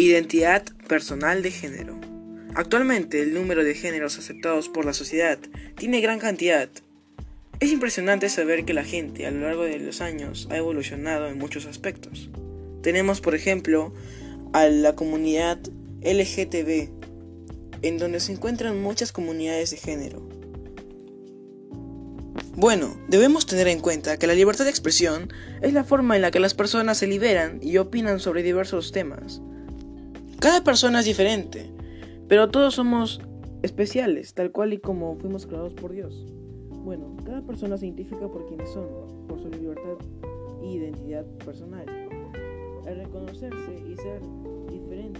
Identidad personal de género. Actualmente el número de géneros aceptados por la sociedad tiene gran cantidad. Es impresionante saber que la gente a lo largo de los años ha evolucionado en muchos aspectos. Tenemos por ejemplo a la comunidad LGTB, en donde se encuentran muchas comunidades de género. Bueno, debemos tener en cuenta que la libertad de expresión es la forma en la que las personas se liberan y opinan sobre diversos temas. Cada persona es diferente, pero todos somos especiales, tal cual y como fuimos creados por Dios. Bueno, cada persona se identifica por quienes son, por su libertad e identidad personal. Al reconocerse y ser diferente